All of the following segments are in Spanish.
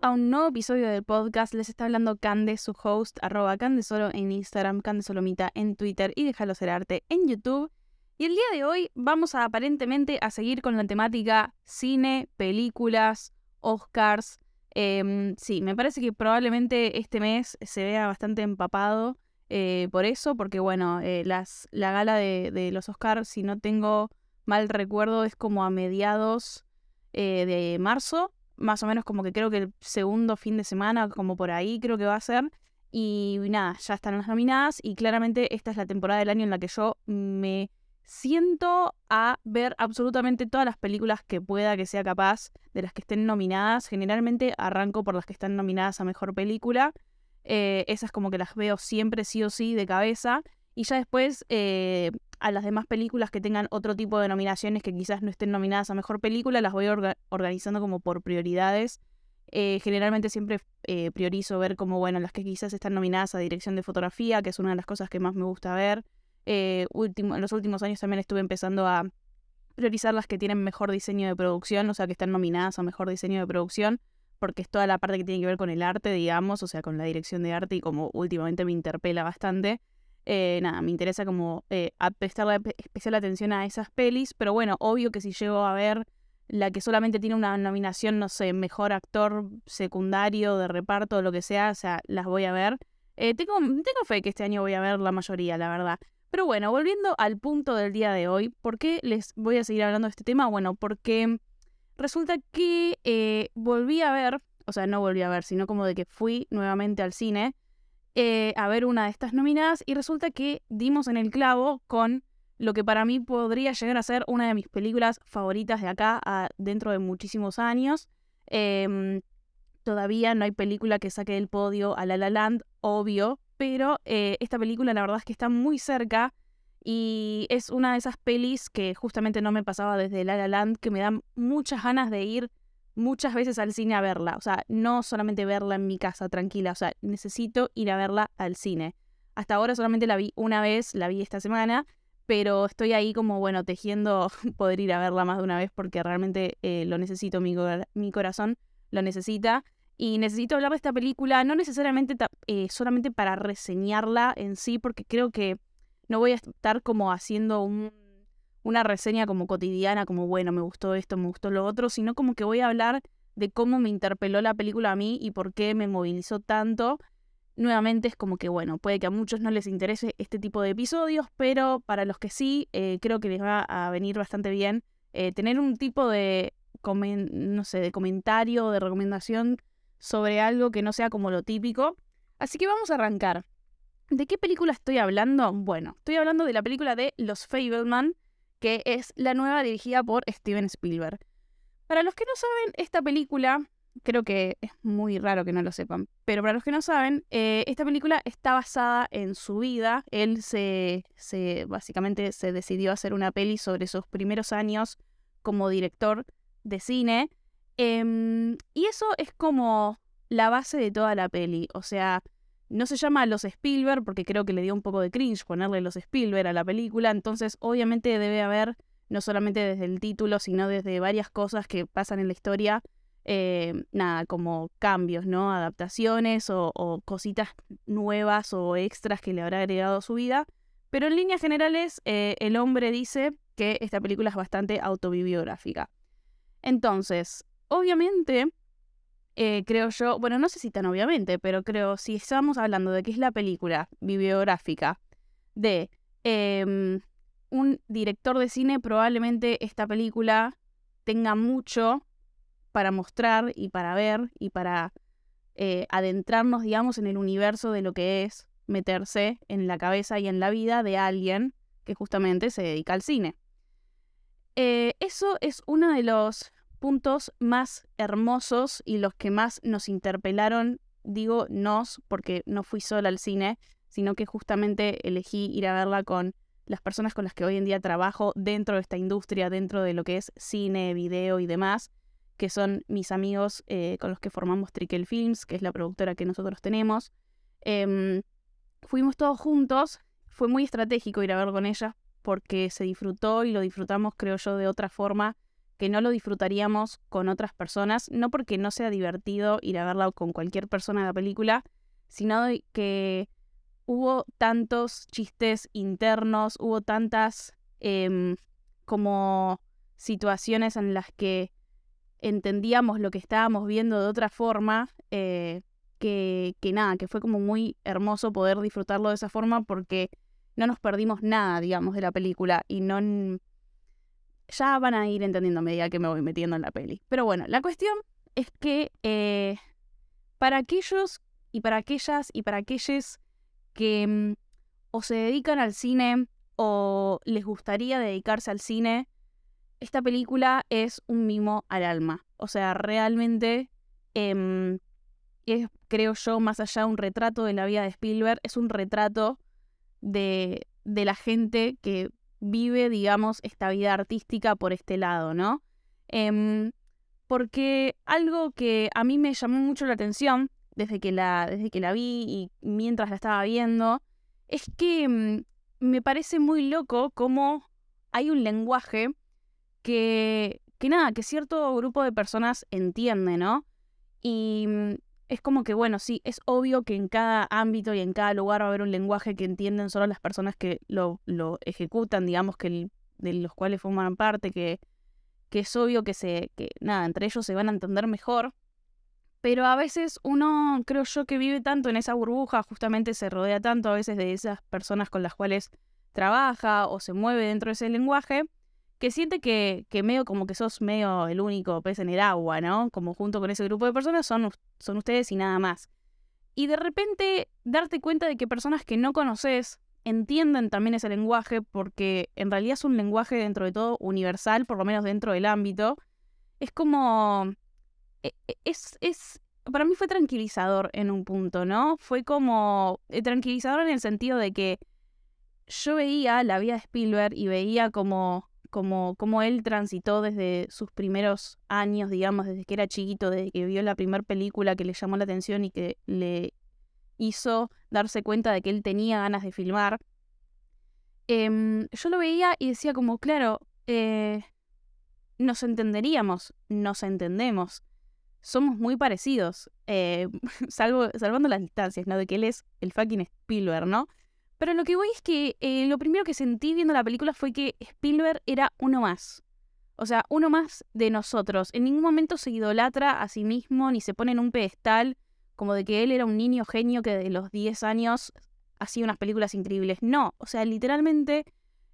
a un nuevo episodio del podcast. Les está hablando Cande, su host, arroba Candesolo en Instagram, Candesolomita en Twitter y Déjalo Ser Arte en YouTube. Y el día de hoy vamos a aparentemente a seguir con la temática cine, películas, Oscars. Em, sí, me parece que probablemente este mes se vea bastante empapado eh, por eso, porque bueno, eh, las, la gala de, de los Oscars, si no tengo mal recuerdo, es como a mediados eh, de marzo, más o menos como que creo que el segundo fin de semana, como por ahí creo que va a ser. Y nada, ya están las nominadas y claramente esta es la temporada del año en la que yo me siento a ver absolutamente todas las películas que pueda que sea capaz de las que estén nominadas. Generalmente arranco por las que están nominadas a Mejor Película. Eh, esas como que las veo siempre sí o sí de cabeza. Y ya después eh, a las demás películas que tengan otro tipo de nominaciones que quizás no estén nominadas a mejor película, las voy organizando como por prioridades. Eh, generalmente siempre eh, priorizo ver como, bueno, las que quizás están nominadas a dirección de fotografía, que es una de las cosas que más me gusta ver. Eh, en los últimos años también estuve empezando a priorizar las que tienen mejor diseño de producción, o sea, que están nominadas a mejor diseño de producción, porque es toda la parte que tiene que ver con el arte, digamos, o sea, con la dirección de arte y como últimamente me interpela bastante. Eh, nada, me interesa como eh, prestarle especial atención a esas pelis, pero bueno, obvio que si llego a ver la que solamente tiene una nominación, no sé, mejor actor secundario, de reparto, o lo que sea, o sea, las voy a ver. Eh, tengo, tengo fe que este año voy a ver la mayoría, la verdad. Pero bueno, volviendo al punto del día de hoy, ¿por qué les voy a seguir hablando de este tema? Bueno, porque resulta que eh, volví a ver, o sea, no volví a ver, sino como de que fui nuevamente al cine eh, a ver una de estas nominadas y resulta que dimos en el clavo con lo que para mí podría llegar a ser una de mis películas favoritas de acá dentro de muchísimos años. Em, todavía no hay película que saque del podio a La La Land, obvio, pero eh, esta película la verdad es que está muy cerca y es una de esas pelis que justamente no me pasaba desde La La Land, que me dan muchas ganas de ir muchas veces al cine a verla. O sea, no solamente verla en mi casa tranquila, o sea, necesito ir a verla al cine. Hasta ahora solamente la vi una vez, la vi esta semana, pero estoy ahí como, bueno, tejiendo poder ir a verla más de una vez porque realmente eh, lo necesito, mi, mi, corazón lo necesita. Y necesito hablar de esta película, no necesariamente eh, solamente para reseñarla en sí, porque creo que no voy a estar como haciendo un una reseña como cotidiana, como bueno, me gustó esto, me gustó lo otro, sino como que voy a hablar de cómo me interpeló la película a mí y por qué me movilizó tanto. Nuevamente es como que, bueno, puede que a muchos no les interese este tipo de episodios, pero para los que sí, eh, creo que les va a venir bastante bien eh, tener un tipo de, no sé, de comentario, de recomendación sobre algo que no sea como lo típico. Así que vamos a arrancar. ¿De qué película estoy hablando? Bueno, estoy hablando de la película de Los Fableman, que es la nueva dirigida por Steven Spielberg. Para los que no saben, esta película, creo que es muy raro que no lo sepan, pero para los que no saben, eh, esta película está basada en su vida. Él se, se, básicamente se decidió hacer una peli sobre sus primeros años como director de cine. Em, y eso es como la base de toda la peli. O sea, no se llama Los Spielberg porque creo que le dio un poco de cringe ponerle Los Spielberg a la película, entonces obviamente debe haber, no solamente desde el título, sino desde varias cosas que pasan en la historia, eh, nada, como cambios, ¿no? Adaptaciones o, cositas nuevas o extras que le habrá agregado a su vida. Pero en líneas generales, eh, el hombre dice que esta película es bastante autobibliográfica. Entonces, obviamente, eh, creo yo, bueno, no sé si tan obviamente, pero creo, si estamos hablando de que es la película bibliográfica de em, un director de cine, probablemente esta película tenga mucho para mostrar y para ver y para eh, adentrarnos, digamos, en el universo de lo que es meterse en la cabeza y en la vida de alguien que justamente se dedica al cine. Eh, eso es uno de los puntos más hermosos y los que más nos interpelaron, digo nos, porque no fui sola al cine, sino que justamente elegí ir a verla con las personas con las que hoy en día trabajo dentro de esta industria, dentro de lo que es cine, video y demás, que son mis amigos eh, con los que formamos Trickle Films, que es la productora que nosotros tenemos. Em, fuimos todos juntos, fue muy estratégico ir a ver con ella porque se disfrutó y lo disfrutamos, creo yo, de otra forma que no lo disfrutaríamos con otras personas, no porque no sea divertido ir a verla con cualquier persona de la película, sino que hubo tantos chistes internos, hubo tantas em, como situaciones en las que entendíamos lo que estábamos viendo de otra forma, eh, que, que nada, que fue como muy hermoso poder disfrutarlo de esa forma porque no nos perdimos nada, digamos, de la película y no... Ya van a ir entendiendo a medida que me voy metiendo en la peli. Pero bueno, la cuestión es que eh, para aquellos y para aquellas y para aquellos que mm, o se dedican al cine o les gustaría dedicarse al cine, esta película es un mimo al alma. O sea, realmente em, es, creo yo, más allá de un retrato de la vida de Spielberg, es un retrato de, de la gente que vive, digamos, esta vida artística por este lado, ¿no? Em, porque algo que a mí me llamó mucho la atención desde que la, desde que la vi y mientras la estaba viendo, es que mm, me parece muy loco cómo hay un lenguaje que, que nada, que cierto grupo de personas entiende, ¿no? Y mm, es como que, bueno, sí, es obvio que en cada ámbito y en cada lugar va a haber un lenguaje que entienden solo las personas que lo, lo ejecutan, digamos, que de los cuales forman parte, que, que es obvio que se, que nada, entre ellos se van a entender mejor. Pero a veces uno, creo yo, que vive tanto en esa burbuja, justamente se rodea tanto a veces de esas personas con las cuales trabaja o se mueve dentro de ese lenguaje, que siente que, que medio como que sos medio el único pez en el agua, ¿no? Como junto con ese grupo de personas son, son ustedes y nada más. Y de repente darte cuenta de que personas que no conoces entienden también ese lenguaje porque en realidad es un lenguaje dentro de todo universal, por lo menos dentro del ámbito, es como e, e, es, es, para mí fue tranquilizador en un punto, ¿no? Fue como eh, tranquilizador en el sentido de que yo veía la vida de Spielberg y veía como, como, él transitó desde sus primeros años, digamos, desde que era chiquito, desde que vio la primera película que le llamó la atención y que le hizo darse cuenta de que él tenía ganas de filmar. Em, yo lo veía y decía como, claro, eh, nos entenderíamos, nos entendemos somos muy parecidos, eh, salvo, salvando las distancias, ¿no? De que él es el fucking Spielberg, ¿no? Pero lo que voy es que eh, lo primero que sentí viendo la película fue que Spielberg era uno más. O sea, uno más de nosotros. En ningún momento se idolatra a sí mismo ni se pone en un pedestal como de que él era un niño genio que de los 10 años hacía unas películas increíbles. No, o sea, literalmente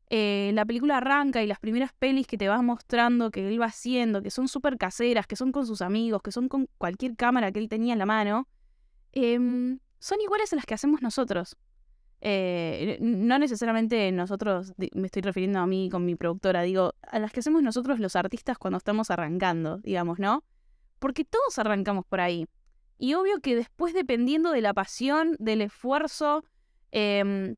eh, la película arranca y las primeras pelis que te vas mostrando que él va haciendo, que son súper caseras, que son con sus amigos, que son con cualquier cámara que él tenía en la mano, em, son iguales a las que hacemos nosotros. Eh, no necesariamente nosotros, me estoy refiriendo a mí con mi productora, digo, a las que hacemos nosotros los artistas cuando estamos arrancando, digamos, ¿no? Porque todos arrancamos por ahí. Y obvio que después, dependiendo de la pasión, del esfuerzo, eh,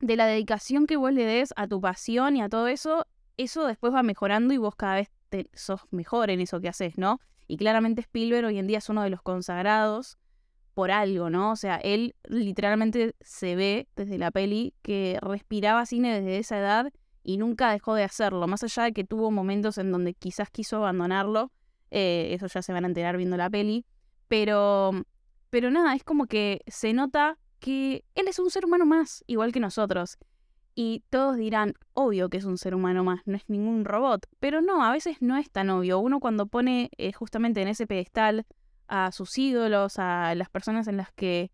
de la dedicación que vos le des a tu pasión y a todo eso, eso después va mejorando y vos cada vez sos mejor en eso que haces, ¿no? Y claramente Spielberg hoy en día es uno de los consagrados por algo, ¿no? O sea, él literalmente se ve desde la peli que respiraba cine desde esa edad y nunca dejó de hacerlo, más allá de que tuvo momentos en donde quizás quiso abandonarlo, eh, eso ya se van a enterar viendo la peli, pero, pero nada, es como que se nota que él es un ser humano más, igual que nosotros. Y todos dirán, obvio que es un ser humano más, no es ningún robot. Pero no, a veces no es tan obvio. Uno cuando pone eh, justamente en ese pedestal a sus ídolos, a las personas en las que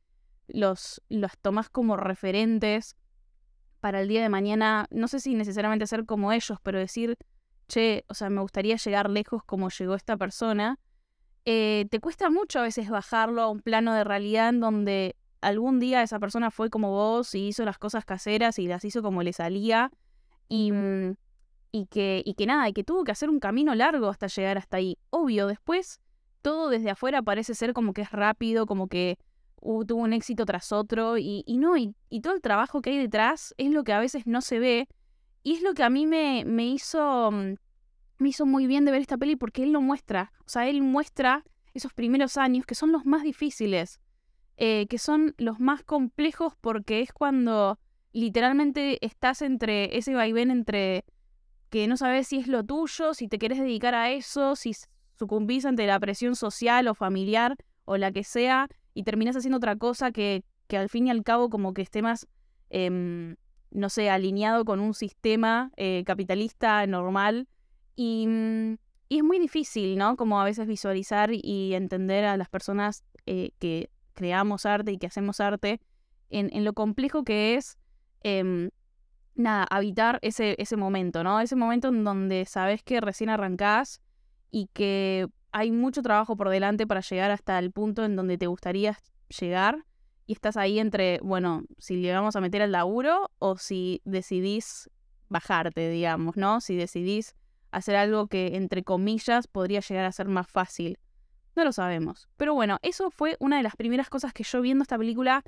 los, los tomas como referentes para el día de mañana, no sé si necesariamente ser como ellos, pero decir, che, o sea, me gustaría llegar lejos como llegó esta persona, eh, te cuesta mucho a veces bajarlo a un plano de realidad en donde algún día esa persona fue como vos y hizo las cosas caseras y las hizo como le salía y, mm, y, que, y que nada, y que tuvo que hacer un camino largo hasta llegar hasta ahí. Obvio, después todo desde afuera parece ser como que es rápido, como que tuvo un éxito tras otro y, y no, y, y, todo el trabajo que hay detrás es lo que a veces no se ve y es lo que a mí me, me hizo... Mm, me hizo muy bien de ver esta peli porque él lo muestra. O sea, él muestra esos primeros años que son los más difíciles eh, que son los más complejos porque es cuando literalmente estás entre ese vaivén entre que no sabes si es lo tuyo, si te querés dedicar a eso, si sucumbís ante la presión social o familiar o la que sea y terminás haciendo otra cosa que, que al fin y al cabo como que esté más, em, no sé, alineado con un sistema eh, capitalista normal. Y, es muy difícil, ¿no? Como a veces visualizar y entender a las personas eh, que creamos arte y que hacemos arte en, en lo complejo que es em, nada, habitar ese, ese momento, ¿no? Ese momento en donde sabes que recién arrancás y que hay mucho trabajo por delante para llegar hasta el punto en donde te gustaría llegar y estás ahí entre, bueno, si le vamos a meter al laburo o si decidís bajarte, digamos, ¿no? Si decidís hacer algo que, entre comillas, podría llegar a ser más fácil. No lo sabemos. Pero bueno, eso fue una de las primeras cosas que yo viendo esta película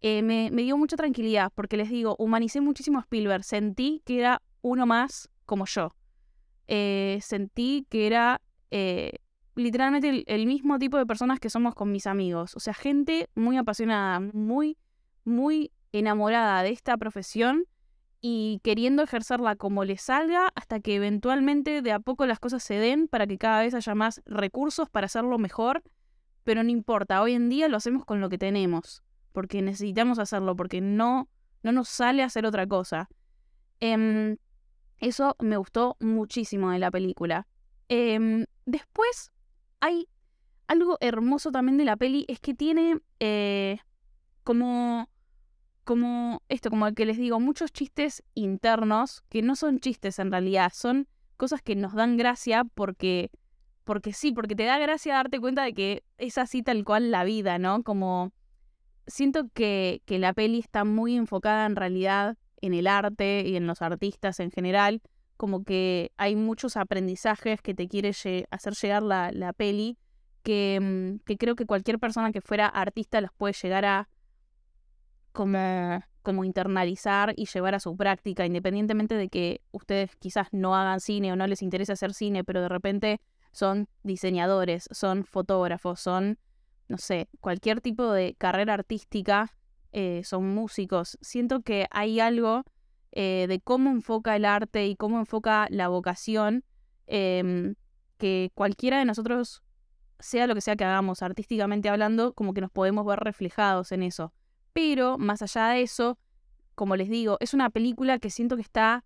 eh, me, dio mucha tranquilidad, porque les digo, humanicé muchísimo a Spielberg, sentí que era uno más como yo. Eh, sentí que era eh, literalmente el, mismo tipo de personas que somos con mis amigos. O sea, gente muy apasionada, muy, muy enamorada de esta profesión y queriendo ejercerla como le salga hasta que eventualmente de a poco las cosas se den para que cada vez haya más recursos para hacerlo mejor. Pero no importa, hoy en día lo hacemos con lo que tenemos porque necesitamos hacerlo, porque no, no nos sale hacer otra cosa. Em, eso me gustó muchísimo de la película. Em, después hay algo hermoso también de la peli, es que tiene eh, como, como esto, como el que les digo, muchos chistes internos, que no son chistes en realidad, son cosas que nos dan gracia porque, porque sí, porque te da gracia darte cuenta de que es así tal cual la vida, ¿no? Como siento que, que la peli está muy enfocada en realidad en el arte y en los artistas en general, como que hay muchos aprendizajes que te quiere hacer llegar la, peli, que, mm, que, creo que cualquier persona que fuera artista los puede llegar a como, como internalizar y llevar a su práctica, independientemente de que ustedes quizás no hagan cine o no les interese hacer cine, pero de repente son diseñadores, son fotógrafos, son no sé, cualquier tipo de carrera artística, eh, son músicos. Siento que hay algo eh, de cómo enfoca el arte y cómo enfoca la vocación, em, que cualquiera de nosotros, sea lo que sea que hagamos artísticamente hablando, como que nos podemos ver reflejados en eso. Pero, más allá de eso, como les digo, es una película que siento que está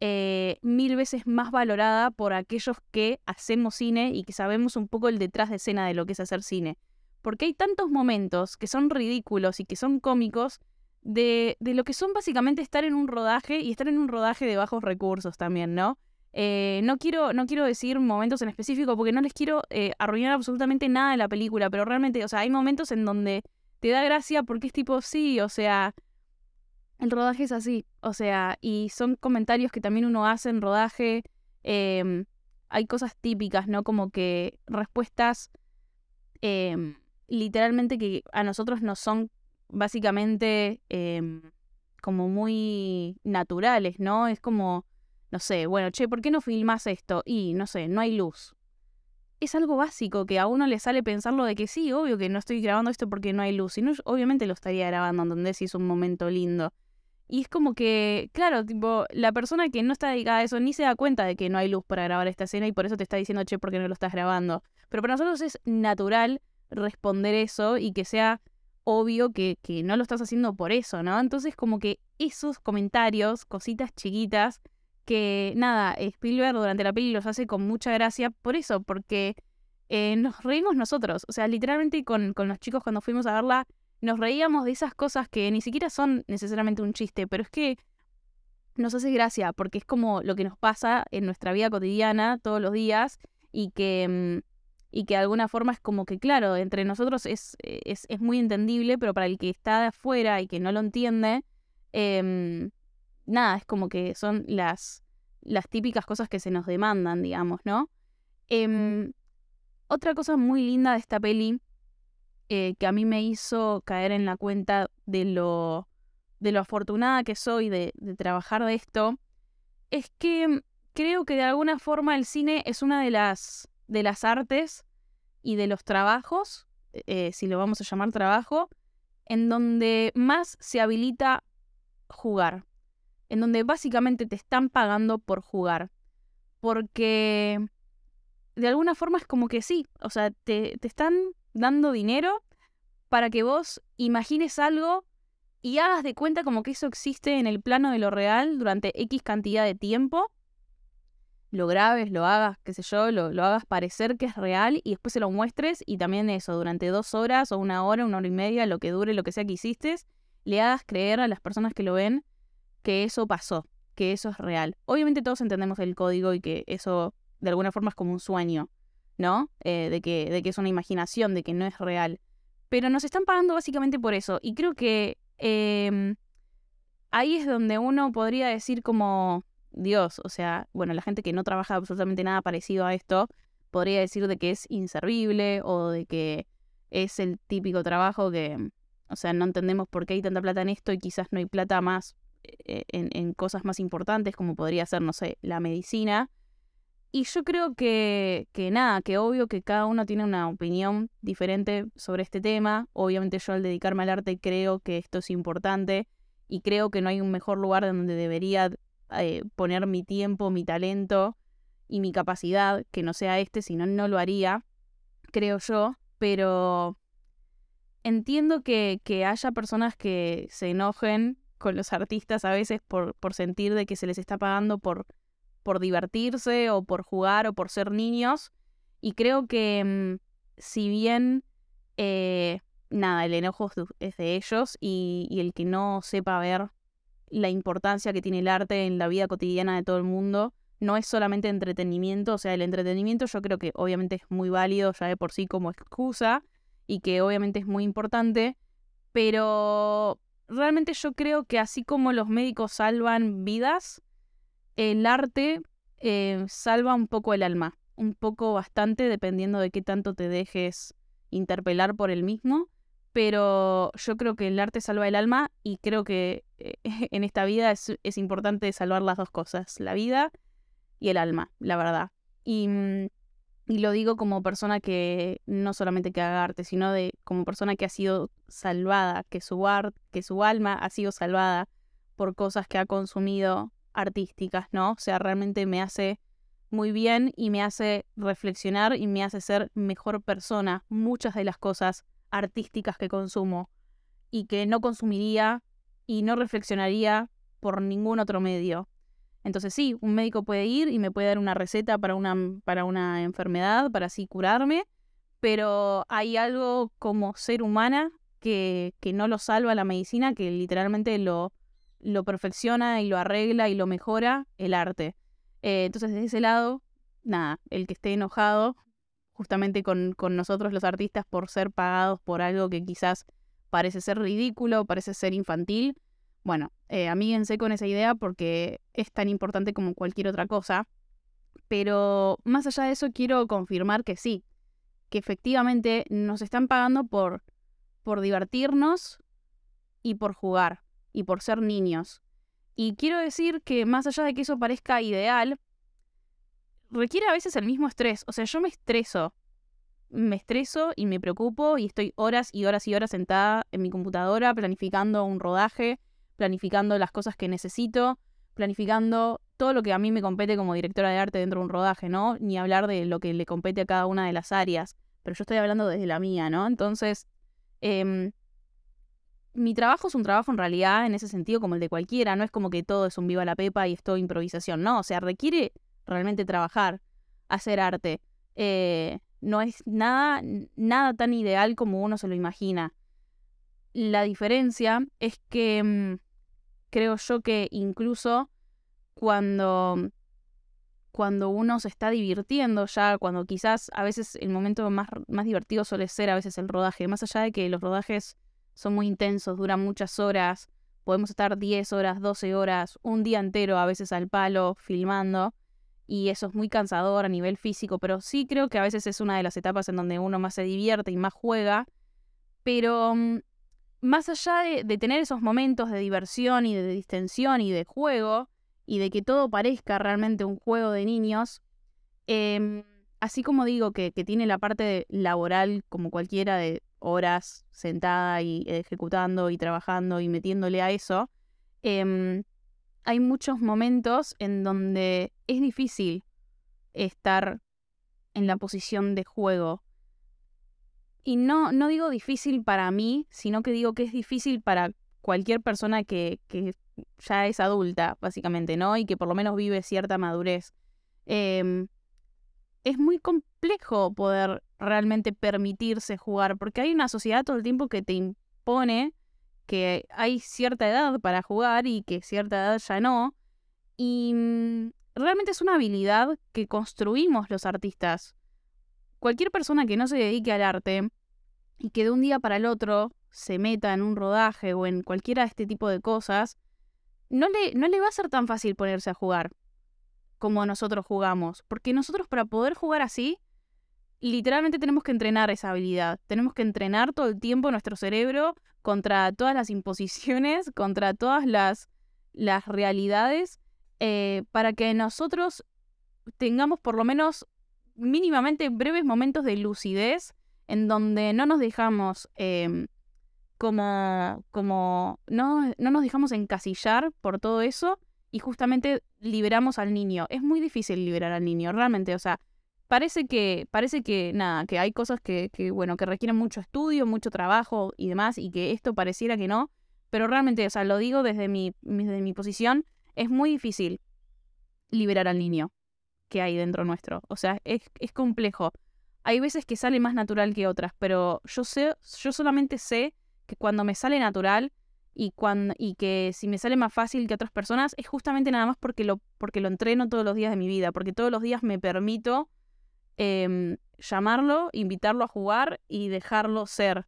eh, mil veces más valorada por aquellos que hacemos cine y que sabemos un poco el detrás de escena de lo que es hacer cine porque hay tantos momentos que son ridículos y que son cómicos de, de, lo que son básicamente estar en un rodaje y estar en un rodaje de bajos recursos también, ¿no? Eh, no, quiero, no quiero decir momentos en específico porque no les quiero eh, arruinar absolutamente nada de la película, pero realmente, o sea, hay momentos en donde te da gracia porque es tipo, sí, o sea, el rodaje es así, o sea, y son comentarios que también uno hace en rodaje. Em, hay cosas típicas, ¿no? Como que respuestas em, literalmente que a nosotros nos son básicamente em, como muy naturales, ¿no? Es como, no sé, bueno, che, ¿por qué no filmas esto? Y, no sé, no hay luz. Es algo básico que a uno le sale pensarlo de que sí, obvio que no estoy grabando esto porque no hay luz. Y no, obviamente lo estaría grabando, donde Si es un momento lindo. Y es como que, claro, tipo, la persona que no está dedicada a eso ni se da cuenta de que no hay luz para grabar esta escena y por eso te está diciendo, che, ¿por qué no lo estás grabando? Pero para nosotros es natural responder eso y que sea obvio que, que, no lo estás haciendo por eso, ¿no? Entonces como que esos comentarios, cositas chiquitas, que nada, Spielberg durante la peli los hace con mucha gracia por eso, porque eh, nos reímos nosotros, o sea, literalmente con, con los chicos cuando fuimos a verla, nos reíamos de esas cosas que ni siquiera son necesariamente un chiste, pero es que nos hace gracia, porque es como lo que nos pasa en nuestra vida cotidiana todos los días y que... Y que de alguna forma es como que, claro, entre nosotros es, es, es muy entendible, pero para el que está de afuera y que no lo entiende, em, nada, es como que son las, las típicas cosas que se nos demandan, digamos, ¿no? Em, otra cosa muy linda de esta peli, eh, que a mí me hizo caer en la cuenta de lo, de lo afortunada que soy de, de trabajar de esto, es que creo que de alguna forma el cine es una de las de las artes y de los trabajos, eh, si lo vamos a llamar trabajo, en donde más se habilita jugar, en donde básicamente te están pagando por jugar. porque de alguna forma es como que sí, o sea, te, te están dando dinero para que vos imagines algo y hagas de cuenta como que eso existe en el plano de lo real durante X cantidad de tiempo, lo grabes, lo hagas, qué sé yo, lo, lo, hagas parecer que es real y después se lo muestres y también eso, durante dos horas o una hora, una hora y media, lo que dure, lo que sea que hiciste, le hagas creer a las personas que lo ven que eso pasó, que eso es real. Obviamente todos entendemos el código y que eso de alguna forma es como un sueño, ¿no? Eh, de, que, de que es una imaginación, de que no es real. Pero nos están pagando básicamente por eso. Y creo que em, ahí es donde uno podría decir como, Dios, o sea, bueno, la gente que no trabaja absolutamente nada parecido a esto, podría decir de que es inservible o de que es el típico trabajo que, o sea, no entendemos por qué hay tanta plata en esto y quizás no hay plata más eh, en, cosas más importantes como podría ser, no sé, la medicina. Y yo creo que, que nada, que obvio que cada uno tiene una opinión diferente sobre este tema. Obviamente yo al dedicarme al arte creo que esto es importante y creo que no hay un mejor lugar donde debería eh, poner mi tiempo, mi talento y mi capacidad que no sea este, si no, no lo haría, creo yo. Pero entiendo que, que haya personas que se enojen con los artistas a veces por, por sentir de que se les está pagando por, por divertirse o por jugar o por ser niños. Y creo que mm, si bien, eh, nada, el enojo es de ellos y, y el que no sepa ver la importancia que tiene el arte en la vida cotidiana de todo el mundo, no es solamente entretenimiento, o sea, el entretenimiento yo creo que obviamente es muy válido ya de por sí como excusa y que obviamente es muy importante, pero realmente yo creo que así como los médicos salvan vidas, el arte eh, salva un poco el alma, un poco bastante dependiendo de qué tanto te dejes interpelar por el mismo, pero yo creo que el arte salva el alma y creo que eh, en esta vida es, es, importante salvar las dos cosas, la vida y el alma, la verdad. Y mm, y lo digo como persona que no solamente que haga arte, sino de como persona que ha sido salvada, que su art, que su alma ha sido salvada por cosas que ha consumido artísticas, ¿no? O sea, realmente me hace muy bien y me hace reflexionar y me hace ser mejor persona muchas de las cosas artísticas que consumo y que no consumiría y no reflexionaría por ningún otro medio. Entonces sí, un médico puede ir y me puede dar una receta para una, para una enfermedad, para así curarme, pero hay algo como ser humana que, que no lo salva la medicina, que literalmente lo, lo perfecciona y lo arregla y lo mejora el arte. Eh, entonces, desde ese lado, nada, el que esté enojado justamente con, con, nosotros los artistas por ser pagados por algo que quizás parece ser ridículo, parece ser infantil, bueno, eh, amíguense con esa idea porque es tan importante como cualquier otra cosa. Pero más allá de eso, quiero confirmar que sí, que efectivamente nos están pagando por, por divertirnos y por jugar y por ser niños. Y quiero decir que más allá de que eso parezca ideal, requiere a veces el mismo estrés. O sea, yo me estreso. Me estreso y me preocupo y estoy horas y horas y horas sentada en mi computadora planificando un rodaje, planificando las cosas que necesito, planificando todo lo que a mí me compete como directora de arte dentro de un rodaje, ¿no? Ni hablar de lo que le compete a cada una de las áreas, pero yo estoy hablando desde la mía, ¿no? Entonces, em, mi trabajo es un trabajo en realidad en ese sentido como el de cualquiera, no es como que todo es un viva la pepa y es todo improvisación, no, o sea, requiere realmente trabajar, hacer arte. Eh, no es nada, nada tan ideal como uno se lo imagina. La diferencia es que em, creo yo que incluso cuando, cuando uno se está divirtiendo ya, cuando quizás a veces el momento más, más divertido suele ser a veces el rodaje, más allá de que los rodajes son muy intensos, duran muchas horas, podemos estar 10 horas, 12 horas, un día entero a veces al palo filmando y eso es muy cansador a nivel físico, pero sí creo que a veces es una de las etapas en donde uno más se divierte y más juega, pero mm, más allá de, tener esos momentos de diversión y de distensión y de juego, y de que todo parezca realmente un juego de niños, em, así como digo que, tiene la parte laboral como cualquiera de horas sentada y ejecutando y trabajando y metiéndole a eso, em, hay muchos momentos en donde es difícil estar en la posición de juego. Y no, no digo difícil para mí, sino que digo que es difícil para cualquier persona que, que ya es adulta, básicamente, ¿no? Y que por lo menos vive cierta madurez. Em, es muy complejo poder realmente permitirse jugar, porque hay una sociedad todo el tiempo que te impone que hay cierta edad para jugar y que cierta edad ya no. Y mm, realmente es una habilidad que construimos los artistas. Cualquier persona que no se dedique al arte y que de un día para el otro se meta en un rodaje o en cualquiera de este tipo de cosas, no le, no le va a ser tan fácil ponerse a jugar como nosotros jugamos. Porque nosotros para poder jugar así, literalmente tenemos que entrenar esa habilidad. Tenemos que entrenar todo el tiempo nuestro cerebro contra todas las imposiciones, contra todas las, las realidades eh, para que nosotros tengamos por lo menos mínimamente breves momentos de lucidez en donde no nos dejamos em, como, como no, no nos dejamos encasillar por todo eso y justamente liberamos al niño. Es muy difícil liberar al niño, realmente, o sea, parece que, parece que nada, que hay cosas que, que, bueno, que requieren mucho estudio, mucho trabajo y demás, y que esto pareciera que no, pero realmente, o sea, lo digo desde mi, desde mi posición, es muy difícil liberar al niño que hay dentro nuestro. O sea, es, es complejo. Hay veces que sale más natural que otras, pero yo sé, yo solamente sé que cuando me sale natural y, cuando, y que si me sale más fácil que otras personas es justamente nada más porque lo, porque lo entreno todos los días de mi vida, porque todos los días me permito em, llamarlo, invitarlo a jugar y dejarlo ser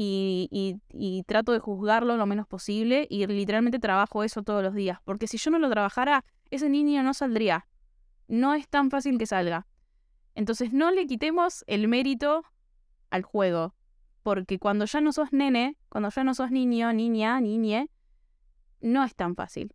y, trato de juzgarlo lo menos posible y literalmente trabajo eso todos los días. Porque si yo no lo trabajara, ese niño no saldría. No es tan fácil que salga. Entonces no le quitemos el mérito al juego. Porque cuando ya no sos nene, cuando ya no sos niño, niña, niñe, no es tan fácil.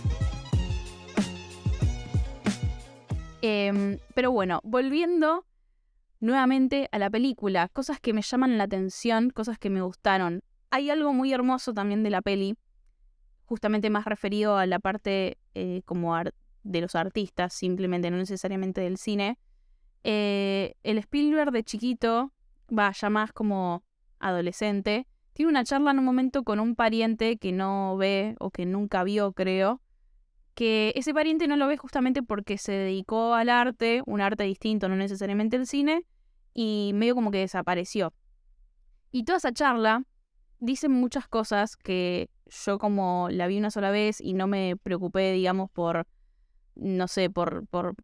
Em, pero bueno, volviendo nuevamente a la película, cosas que me llaman la atención, cosas que me gustaron. Hay algo muy hermoso también de la peli, justamente más referido a la parte eh, como de los artistas, simplemente, no necesariamente del cine. Eh, el Spielberg de chiquito, va ya más como adolescente, tiene una charla en un momento con un pariente que no ve o que nunca vio, creo, que ese pariente no lo ve justamente porque se dedicó al arte, un arte distinto, no necesariamente el cine, y medio como que desapareció. Y toda esa charla dice muchas cosas que yo como la vi una sola vez y no me preocupé, digamos, por, no sé, por, por,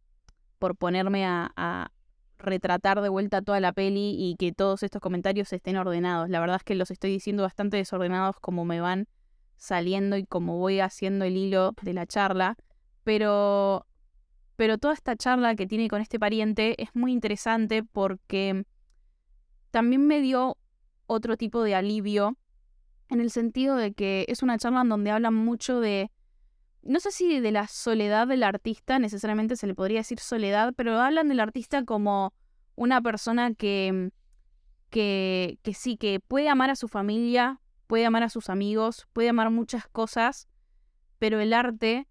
por ponerme a, a retratar de vuelta toda la peli y que todos estos comentarios estén ordenados. La verdad es que los estoy diciendo bastante desordenados como me van saliendo y como voy haciendo el hilo de la charla, pero, pero toda esta charla que tiene con este pariente es muy interesante porque también me dio otro tipo de alivio en el sentido de que es una charla en donde hablan mucho de, no sé si de la soledad del artista, necesariamente se le podría decir soledad, pero hablan del artista como una persona que, que, que sí, que puede amar a su familia, puede amar a sus amigos, puede amar muchas cosas, pero el arte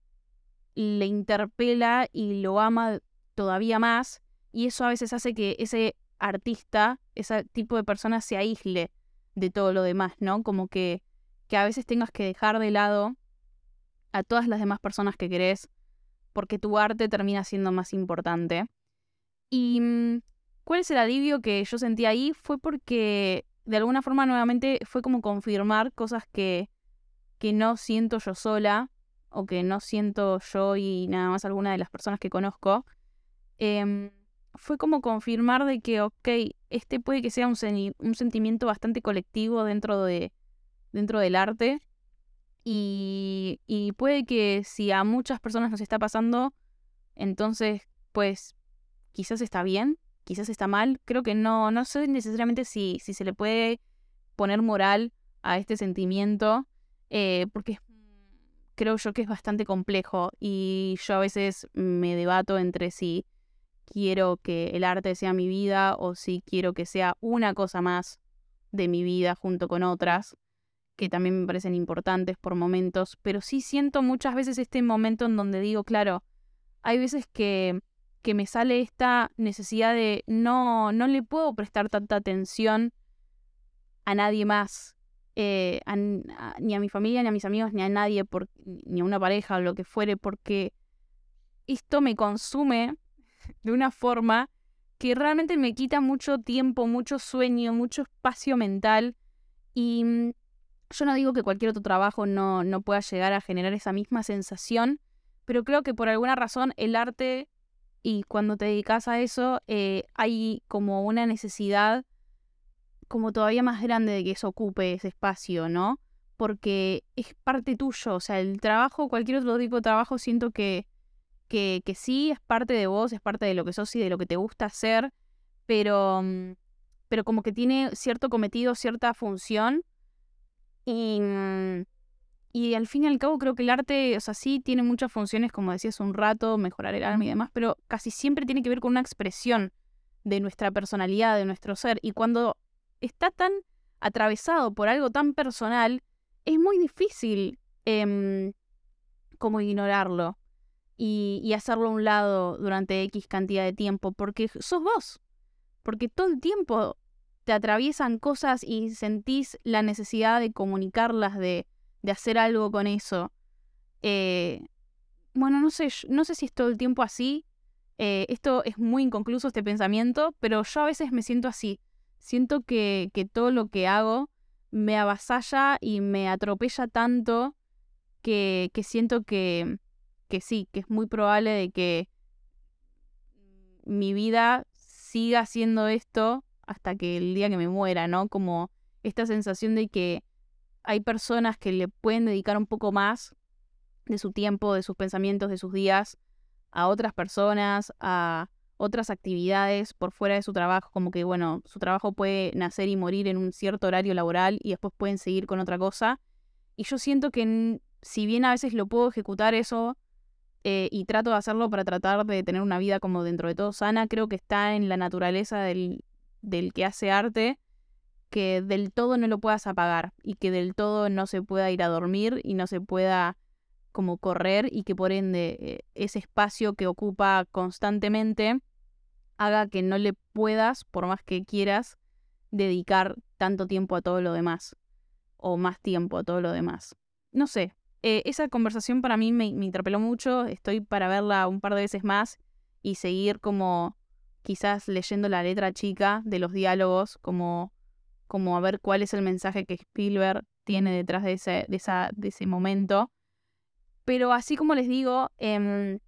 le interpela y lo ama todavía más y eso a veces hace que ese artista, ese tipo de persona se aísle de todo lo demás, ¿no? Como que, que a veces tengas que dejar de lado a todas las demás personas que querés porque tu arte termina siendo más importante. Y mm, cuál es el alivio que yo sentí ahí fue porque de alguna forma nuevamente fue como confirmar cosas que, que no siento yo sola o que no siento yo y nada más alguna de las personas que conozco. Em, fue como confirmar de que, ok, este puede que sea un, un sentimiento bastante colectivo dentro, de, dentro del arte. Y, y puede que si a muchas personas nos está pasando, entonces, pues, quizás está bien quizás está mal. Creo que no, no sé necesariamente si, si se le puede poner moral a este sentimiento, eh, porque creo yo que es bastante complejo y yo a veces me debato entre si quiero que el arte sea mi vida o si quiero que sea una cosa más de mi vida junto con otras que también me parecen importantes por momentos, pero sí siento muchas veces este momento en donde digo, claro, hay veces que, que me sale esta necesidad de no, no le puedo prestar tanta atención a nadie más, eh, ni a mi familia, ni a mis amigos, ni a nadie, por, ni a una pareja o lo que fuere, porque esto me consume de una forma que realmente me quita mucho tiempo, mucho sueño, mucho espacio mental y mm, yo no digo que cualquier otro trabajo no, no pueda llegar a generar esa misma sensación, pero creo que por alguna razón el arte y cuando te dedicas a eso eh, hay como una necesidad como todavía más grande de que eso ocupe ese espacio, ¿no? Porque es parte tuyo, o sea, el trabajo, cualquier otro tipo de trabajo, siento que, que, que sí es parte de vos, es parte de lo que sos y de lo que te gusta hacer, pero, mm, pero como que tiene cierto cometido, cierta función y, mm, y al fin y al cabo creo que el arte, o sea, sí tiene muchas funciones, como decías un rato, mejorar el alma y demás, pero casi siempre tiene que ver con una expresión de nuestra personalidad, de nuestro ser. Y cuando está tan atravesado por algo tan personal, es muy difícil em, como ignorarlo y, y hacerlo a un lado durante X cantidad de tiempo, porque sos vos. Porque todo el tiempo te atraviesan cosas y sentís la necesidad de comunicarlas, de, de hacer algo con eso. Eh, bueno, no sé, no sé si es todo el tiempo así. Eh, esto es muy inconcluso, este pensamiento, pero yo a veces me siento así. Siento que, que todo lo que hago me avasalla y me atropella tanto que, que siento que, que sí, que es muy probable de que mi vida siga haciendo esto hasta que el día que me muera, ¿no? Como esta sensación de que hay personas que le pueden dedicar un poco más de su tiempo, de sus pensamientos, de sus días a otras personas, a otras actividades por fuera de su trabajo, como que, bueno, su trabajo puede nacer y morir en un cierto horario laboral y después pueden seguir con otra cosa. Y yo siento que si bien a veces lo puedo ejecutar eso eh, y trato de hacerlo para tratar de tener una vida como dentro de todo sana, creo que está en la naturaleza del, del que hace arte que del todo no lo puedas apagar y que del todo no se pueda ir a dormir y no se pueda como correr y que por ende eh, ese espacio que ocupa constantemente haga que no le puedas, por más que quieras, dedicar tanto tiempo a todo lo demás o más tiempo a todo lo demás. No sé, eh, esa conversación para mí me, me interpeló mucho, estoy para verla un par de veces más y seguir como quizás leyendo la letra chica de los diálogos, como, como a ver cuál es el mensaje que Spielberg tiene detrás de ese, de esa, de ese momento. Pero así como les digo, em,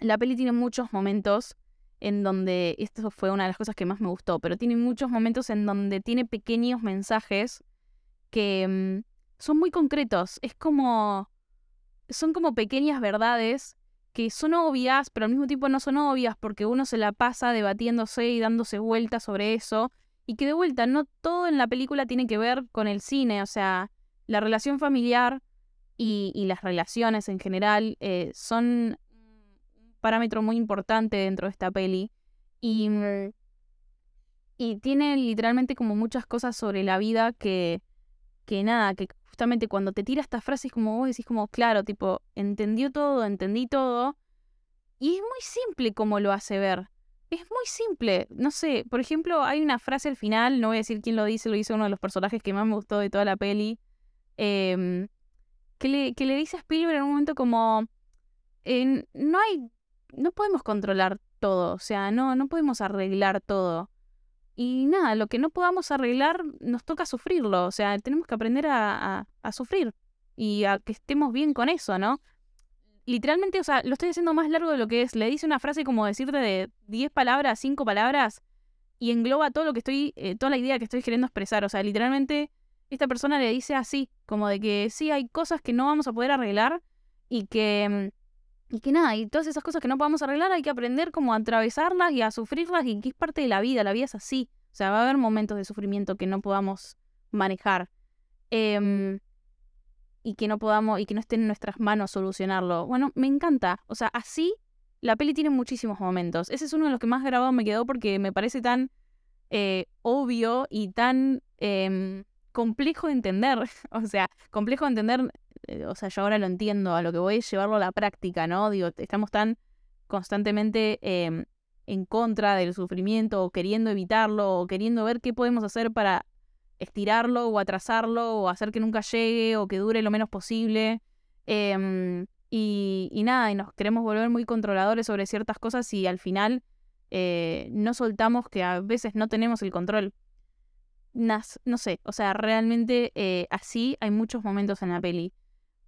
la peli tiene muchos momentos en donde, esto fue una de las cosas que más me gustó, pero tiene muchos momentos en donde tiene pequeños mensajes que em, son muy concretos. Es como, son como pequeñas verdades que son obvias, pero al mismo tiempo no son obvias porque uno se la pasa debatiéndose y dándose vueltas sobre eso. Y que de vuelta, no todo en la película tiene que ver con el cine, o sea, la relación familiar y, las relaciones en general eh, son un parámetro muy importante dentro de esta peli. Y, y tiene literalmente como muchas cosas sobre la vida que, que nada, que justamente cuando te tira estas frases como vos decís como, claro, tipo, entendió todo, entendí todo. Y es muy simple como lo hace ver. Es muy simple. No sé, por ejemplo, hay una frase al final, no voy a decir quién lo dice, lo dice uno de los personajes que más me gustó de toda la peli, em, que, le, que le dice a Spielberg en un momento como, no hay, no podemos controlar todo, o sea, no, no podemos arreglar todo. Y nada, lo que no podamos arreglar nos toca sufrirlo, o sea, tenemos que aprender a, a, sufrir y a que estemos bien con eso, ¿no? Literalmente, o sea, lo estoy haciendo más largo de lo que es. Le dice una frase como decirte de 10 palabras, 5 palabras, y engloba todo lo que estoy, eh, toda la idea que estoy queriendo expresar. O sea, literalmente, esta persona le dice así, como de que sí, hay cosas que no vamos a poder arreglar y que, y que nada, y todas esas cosas que no podamos arreglar hay que aprender como a atravesarlas y a sufrirlas y que es parte de la vida, la vida es así. O sea, va a haber momentos de sufrimiento que no podamos manejar. Em, y que no podamos, y que no esté en nuestras manos solucionarlo. Bueno, me encanta. O sea, así la peli tiene muchísimos momentos. Ese es uno de los que más grabado me quedó porque me parece tan eh, obvio y tan em, complejo de entender. o sea, complejo de entender eh, o sea, yo ahora lo entiendo, a lo que voy es llevarlo a la práctica, ¿no? Digo, estamos tan constantemente em, en contra del sufrimiento o queriendo evitarlo o queriendo ver qué podemos hacer para estirarlo o atrasarlo o hacer que nunca llegue o que dure lo menos posible. Em, y, nada, y nos queremos volver muy controladores sobre ciertas cosas y al final eh, no soltamos que a veces no tenemos el control. no sé, o sea, realmente eh, así hay muchos momentos en la peli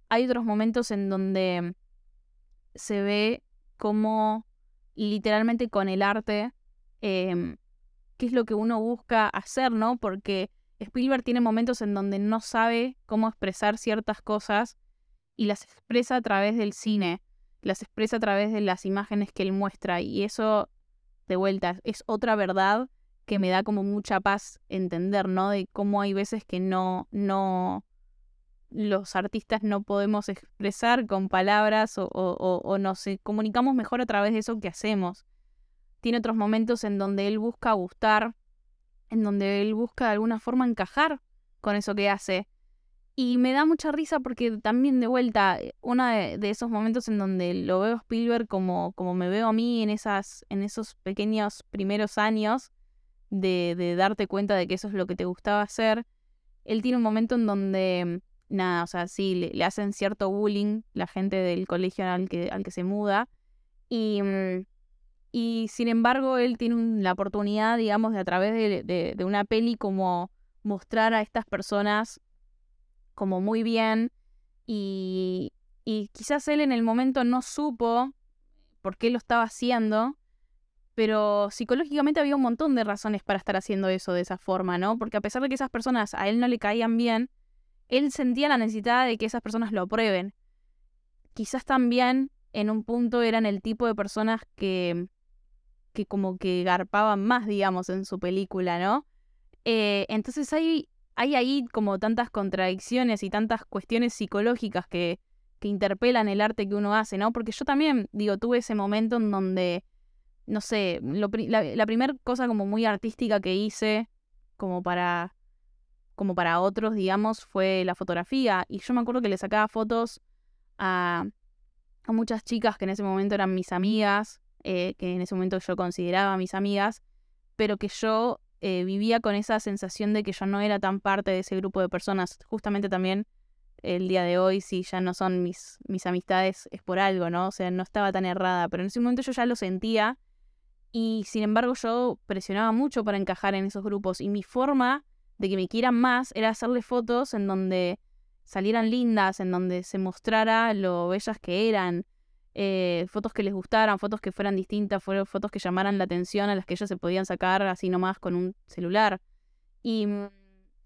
hay otros momentos en donde se ve como literalmente con el arte em, qué es lo que uno busca hacer, ¿no? Porque Spielberg tiene momentos en donde no sabe cómo expresar ciertas cosas y las expresa a través del cine, las expresa a través de las imágenes que él muestra y eso, de vuelta, es otra verdad que me da como mucha paz entender, ¿no? De cómo hay veces que no, no, los artistas no podemos expresar con palabras o, o, nos comunicamos mejor a través de eso que hacemos. Tiene otros momentos en donde él busca gustar, en donde él busca de alguna forma encajar con eso que hace. Y me da mucha risa porque también de vuelta, eh, uno de, esos momentos en donde lo veo Spielberg como, como me veo a mí en, esas, en esos pequeños primeros años de, de darte cuenta de que eso es lo que te gustaba hacer, él tiene un momento en donde nada, o sea, sí, le, hacen cierto bullying la gente del colegio al que, al que se muda. Y, mm, y sin embargo, él tiene la oportunidad, digamos, de a través de, de, una peli como mostrar a estas personas como muy bien. Y, y quizás él en el momento no supo por qué lo estaba haciendo, pero psicológicamente había un montón de razones para estar haciendo eso de esa forma, ¿no? Porque a pesar de que esas personas a él no le caían bien, él sentía la necesidad de que esas personas lo aprueben. Quizás también en un punto eran el tipo de personas que, que como que garpaban más, digamos, en su película, ¿no? Eh, entonces hay, hay ahí como tantas contradicciones y tantas cuestiones psicológicas que, que interpelan el arte que uno hace, ¿no? Porque yo también, digo, tuve ese momento en donde, no sé, la, la primera cosa como muy artística que hice, como para como para otros, digamos, fue la fotografía. Y yo me acuerdo que le sacaba fotos a, a muchas chicas que en ese momento eran mis amigas, eh, que en ese momento yo consideraba mis amigas, pero que yo eh, vivía con esa sensación de que yo no era tan parte de ese grupo de personas. Justamente también el día de hoy, si ya no son mis, mis amistades, es por algo, ¿no? O sea, no estaba tan errada, pero en ese momento yo ya lo sentía y sin embargo yo presionaba mucho para encajar en esos grupos y mi forma de que me quieran más era hacerle fotos en donde salieran lindas, en donde se mostrara lo bellas que eran, eh, fotos que les gustaran, fotos que fueran distintas, fotos que llamaran la atención a las que ellos se podían sacar así nomás con un celular. Y, mm,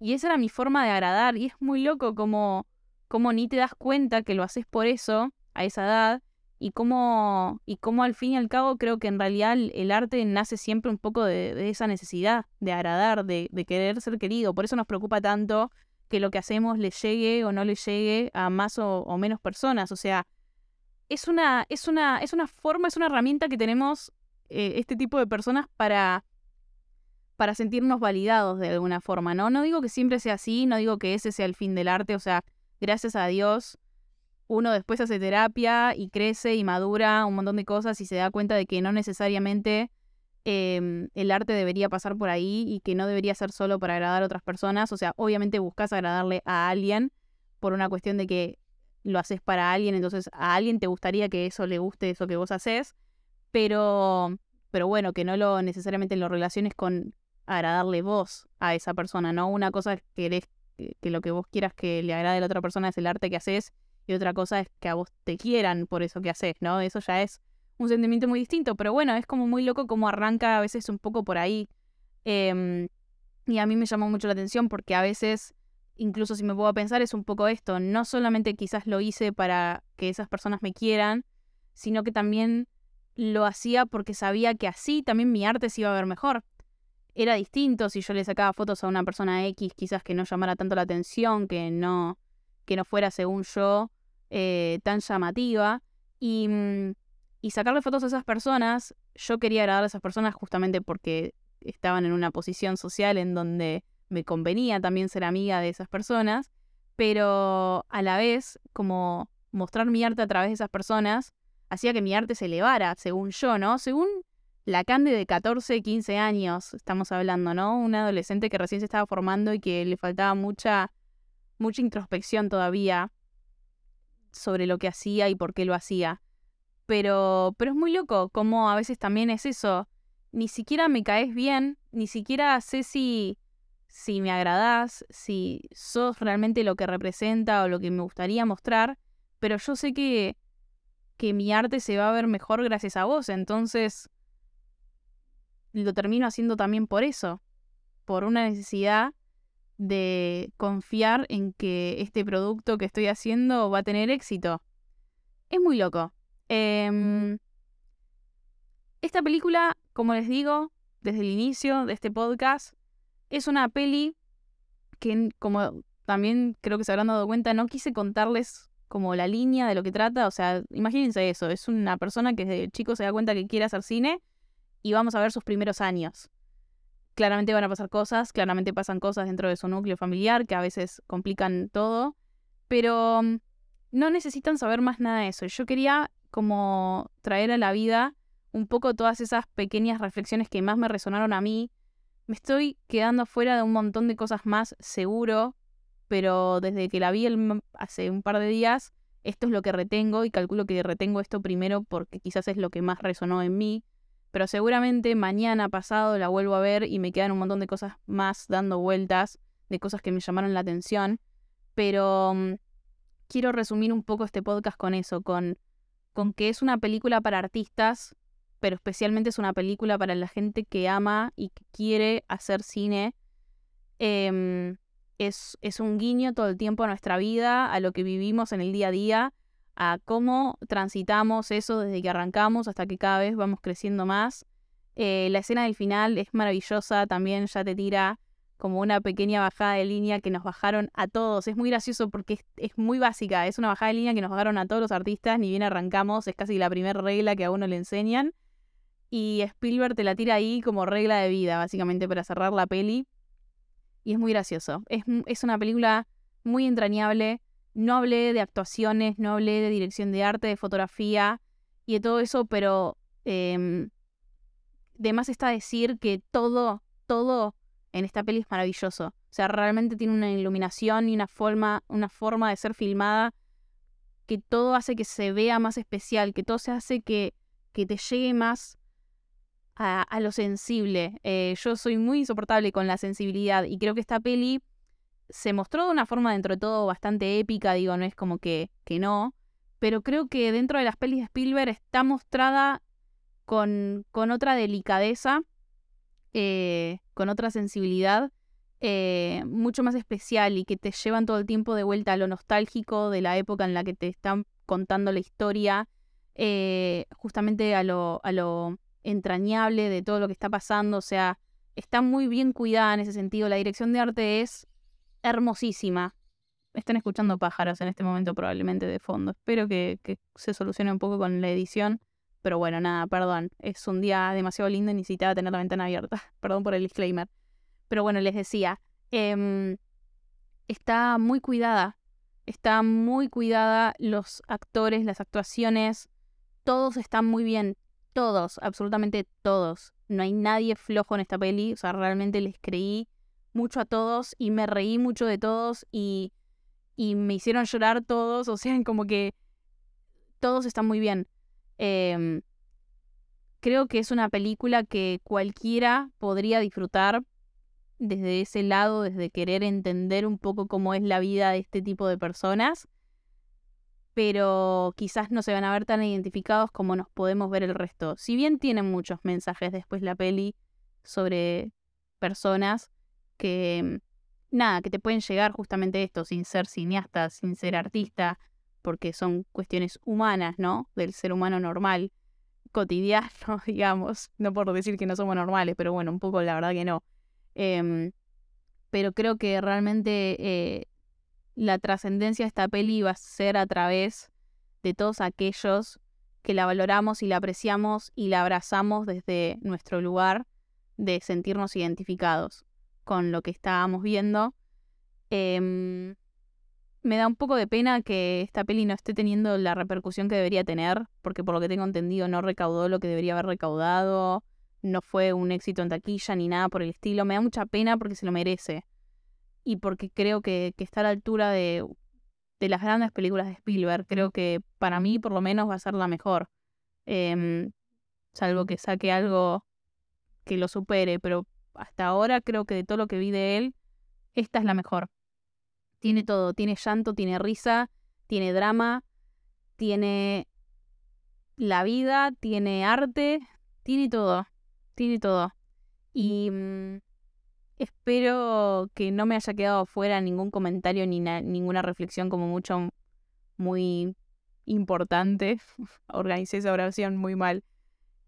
y esa era mi forma de agradar. Y es muy loco como, como ni te das cuenta que lo haces por eso a esa edad y cómo, y cómo al fin y al cabo creo que en realidad el, arte nace siempre un poco de, esa necesidad de agradar, de, de, querer ser querido. Por eso nos preocupa tanto que lo que hacemos le llegue o no le llegue a más o, menos personas. O sea, es una, es, una, es una forma, es una herramienta que tenemos eh, este tipo de personas para, para sentirnos validados de alguna forma, ¿no? No digo que siempre sea así, no digo que ese sea el fin del arte, o sea, gracias a Dios uno después hace terapia y crece y madura un montón de cosas y se da cuenta de que no necesariamente em, el arte debería pasar por ahí y que no debería ser solo para agradar a otras personas. O sea, obviamente buscas agradarle a alguien por una cuestión de que lo haces para alguien, entonces a alguien te gustaría que eso le guste eso que vos haces, pero, pero bueno, que no lo necesariamente lo relaciones con agradarle vos a esa persona, ¿no? Una cosa es que, que lo que vos quieras que le agrade a la otra persona es el arte que haces y otra cosa es que a vos te quieran por eso que haces, ¿no? Eso ya es un sentimiento muy distinto, pero bueno, es como muy loco como arranca a veces un poco por ahí. Em, y a mí me llamó mucho la atención porque a veces, incluso si me puedo pensar, es un poco esto, no solamente quizás lo hice para que esas personas me quieran, sino que también lo hacía porque sabía que así también mi arte se iba a ver mejor. Era distinto si yo le sacaba fotos a una persona X, quizás que no llamara tanto la atención, que no, que no fuera, según yo, eh, tan llamativa. Y, mm, y sacarle fotos a esas personas, yo quería agradar a esas personas justamente porque estaban en una posición social en donde me convenía también ser amiga de esas personas, pero a la vez, como mostrar mi arte a través de esas personas, hacía que mi arte se elevara, según yo, ¿no? Según la Cande de 14, 15 años, estamos hablando, ¿no? Un adolescente que recién se estaba formando y que le faltaba mucha, mucha introspección todavía sobre lo que hacía y por qué lo hacía. Pero, pero es muy loco cómo a veces también es eso. Ni siquiera me caes bien, ni siquiera sé si si me agradás, si sos realmente lo que representa o lo que me gustaría mostrar, pero yo sé que, que mi arte se va a ver mejor gracias a vos, entonces lo termino haciendo también por eso, por una necesidad de confiar en que este producto que estoy haciendo va a tener éxito. Es muy loco. Em, esta película, como les digo, desde el inicio de este podcast, es una peli que, como también creo que se habrán dado cuenta, no quise contarles como la línea de lo que trata. O sea, imagínense eso, es una persona que desde chico se da cuenta que quiere hacer cine y vamos a ver sus primeros años. Claramente van a pasar cosas, claramente pasan cosas dentro de su núcleo familiar que a veces complican todo, pero mm, no necesitan saber más nada de eso. Yo quería como traer a la vida un poco todas esas pequeñas reflexiones que más me resonaron a mí, me estoy quedando fuera de un montón de cosas más seguro, pero desde que la vi hace un par de días, esto es lo que retengo y calculo que retengo esto primero porque quizás es lo que más resonó en mí, pero seguramente mañana pasado la vuelvo a ver y me quedan un montón de cosas más dando vueltas, de cosas que me llamaron la atención, pero mm, quiero resumir un poco este podcast con eso, con, con que es una película para artistas pero especialmente es una película para la gente que ama y que quiere hacer cine. Em, es, es un guiño todo el tiempo a nuestra vida, a lo que vivimos en el día a día, a cómo transitamos eso desde que arrancamos hasta que cada vez vamos creciendo más. Eh, la escena del final es maravillosa, también ya te tira como una pequeña bajada de línea que nos bajaron a todos. Es muy gracioso porque es, es, muy básica, es una bajada de línea que nos bajaron a todos los artistas, ni bien arrancamos, es casi la primera regla que a uno le enseñan. Y Spielberg te la tira ahí como regla de vida, básicamente, para cerrar la peli. Y es muy gracioso. Es, es una película muy entrañable. No hablé de actuaciones, no hablé de dirección de arte, de fotografía y de todo eso, pero eh, de más está decir que todo, todo en esta peli es maravilloso. O sea, realmente tiene una iluminación y una forma, una forma de ser filmada que todo hace que se vea más especial, que todo se hace que, que te llegue más a, lo sensible. Eh, yo soy muy insoportable con la sensibilidad y creo que esta peli se mostró de una forma dentro de todo bastante épica, digo, no es como que, que no, pero creo que dentro de las pelis de Spielberg está mostrada con, con otra delicadeza, eh, con otra sensibilidad, eh, mucho más especial y que te llevan todo el tiempo de vuelta a lo nostálgico de la época en la que te están contando la historia, justamente a lo, a lo entrañable de todo lo que está pasando, o sea, está muy bien cuidada en ese sentido. La dirección de arte es hermosísima. Están escuchando pájaros en este momento probablemente de fondo. Espero que, se solucione un poco con la edición. Pero bueno, nada, perdón. Es un día demasiado lindo y necesitaba tener la ventana abierta. perdón por el disclaimer. Pero bueno, les decía, em, está muy cuidada. Está muy cuidada los actores, las actuaciones. Todos están muy bien todos, absolutamente todos. No hay nadie flojo en esta peli, o sea, realmente les creí mucho a todos y me reí mucho de todos y, y me hicieron llorar todos, o sea, como que todos están muy bien. Em, creo que es una película que cualquiera podría disfrutar desde ese lado, desde querer entender un poco cómo es la vida de este tipo de personas pero quizás no se van a ver tan identificados como nos podemos ver el resto. Si bien tienen muchos mensajes después la peli sobre personas que, nada, que te pueden llegar justamente esto, sin ser cineasta, sin ser artista, porque son cuestiones humanas, ¿no? Del ser humano normal, cotidiano, digamos. No por decir que no somos normales, pero bueno, un poco la verdad que no. Em, pero creo que realmente eh, la trascendencia de esta peli va a ser a través de todos aquellos que la valoramos y la apreciamos y la abrazamos desde nuestro lugar de sentirnos identificados con lo que estábamos viendo. Em, me da un poco de pena que esta peli no esté teniendo la repercusión que debería tener, porque por lo que tengo entendido no recaudó lo que debería haber recaudado, no fue un éxito en taquilla ni nada por el estilo. Me da mucha pena porque se lo merece. Y porque creo que, está a la altura de, de, las grandes películas de Spielberg. Creo que para mí por lo menos va a ser la mejor. Em, salvo que saque algo que lo supere, pero hasta ahora creo que de todo lo que vi de él, esta es la mejor. Tiene todo, tiene llanto, tiene risa, tiene drama, tiene la vida, tiene arte, tiene todo, tiene todo. Y mm, espero que no me haya quedado fuera ningún comentario ni ninguna reflexión como mucho muy importante. Organicé esa oración muy mal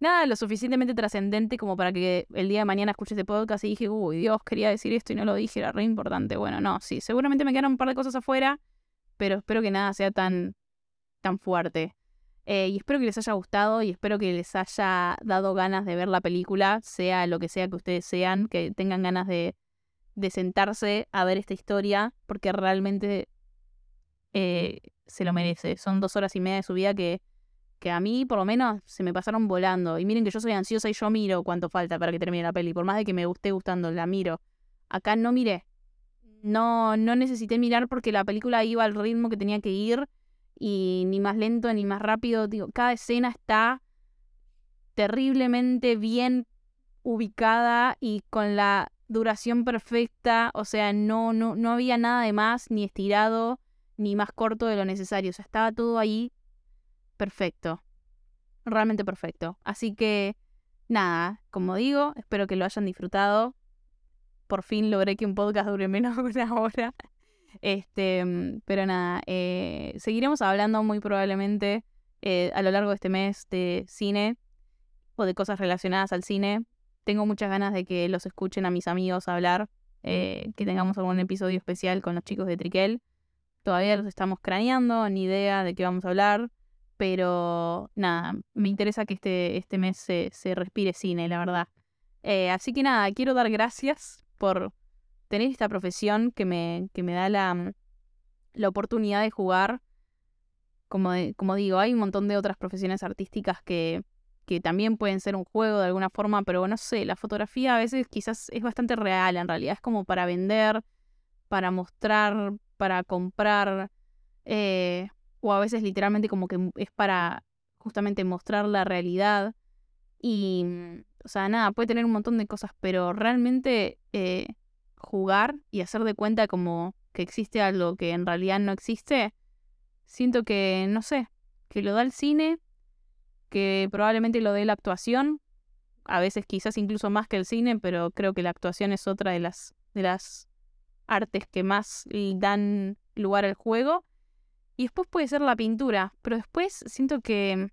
nada lo suficientemente trascendente como para que el día de mañana escuche este podcast y dije, uy, Dios, quería decir esto y no lo dije, era re importante. Bueno, no, sí, seguramente me quedaron un par de cosas afuera, pero espero que nada sea tan, tan fuerte. Eh, y espero que les haya gustado y espero que les haya dado ganas de ver la película, sea lo que sea que ustedes sean, que tengan ganas de, de sentarse a ver esta historia, porque realmente eh, se lo merece. Son dos horas y media de su vida que que a mí por lo menos se me pasaron volando. Y miren que yo soy ansiosa y yo miro cuánto falta para que termine la peli. Por más de que me guste gustando, la miro. Acá no miré. No, no necesité mirar porque la película iba al ritmo que tenía que ir. Y ni más lento ni más rápido. Digo, cada escena está terriblemente bien ubicada y con la duración perfecta. O sea, no, no, no había nada de más, ni estirado, ni más corto de lo necesario. O sea, estaba todo ahí perfecto. Realmente perfecto. Así que, nada, como digo, espero que lo hayan disfrutado. Por fin logré que un podcast dure menos de una hora. Este, pero nada, eh, seguiremos hablando muy probablemente eh, a lo largo de este mes de cine o de cosas relacionadas al cine. Tengo muchas ganas de que los escuchen a mis amigos hablar, eh, que tengamos algún episodio especial con los chicos de Triquel. Todavía los estamos craneando, ni idea de qué vamos a hablar. Pero nada, me interesa que este, este mes se, se respire cine, la verdad. Así que nada, quiero dar gracias por tener esta profesión que me, que me da la, mm, la oportunidad de jugar. Como, como digo, hay un montón de otras profesiones artísticas que, que también pueden ser un juego de alguna forma, pero no sé, la fotografía a veces quizás es bastante real en realidad, es como para vender, para mostrar, para comprar. Eh, o a veces literalmente como que es para justamente mostrar la realidad. Y, mm, o sea, nada, puede tener un montón de cosas, pero realmente eh, jugar y hacer de cuenta como que existe algo que en realidad no existe, siento que, no sé, que lo da el cine, que probablemente lo dé la actuación, a veces quizás incluso más que el cine, pero creo que la actuación es otra de las, de las artes que más dan lugar al juego. Y después puede ser la pintura, pero después siento que,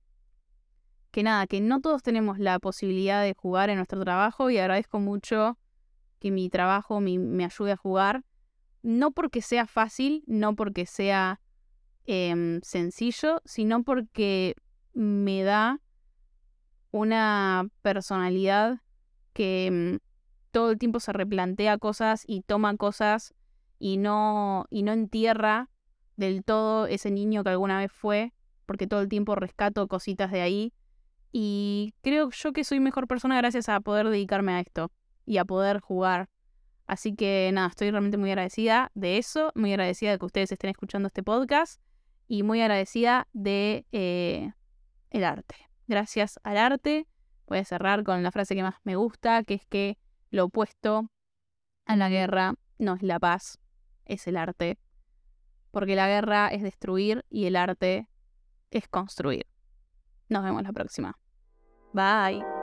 que nada, que no todos tenemos la posibilidad de jugar en nuestro trabajo y agradezco mucho que mi trabajo me, ayude a jugar. No porque sea fácil, no porque sea em, sencillo, sino porque me da una personalidad que em, todo el tiempo se replantea cosas y toma cosas y no, y no entierra del todo ese niño que alguna vez fue, porque todo el tiempo rescato cositas de ahí. Y creo yo que soy mejor persona gracias a poder dedicarme a esto y a poder jugar. Así que nada, estoy realmente muy agradecida de eso, muy agradecida de que ustedes estén escuchando este podcast y muy agradecida de eh, el arte. Gracias al arte. Voy a cerrar con la frase que más me gusta, que es que lo opuesto a la guerra no es la paz, es el arte porque la guerra es destruir y el arte es construir. Nos vemos la próxima. Bye.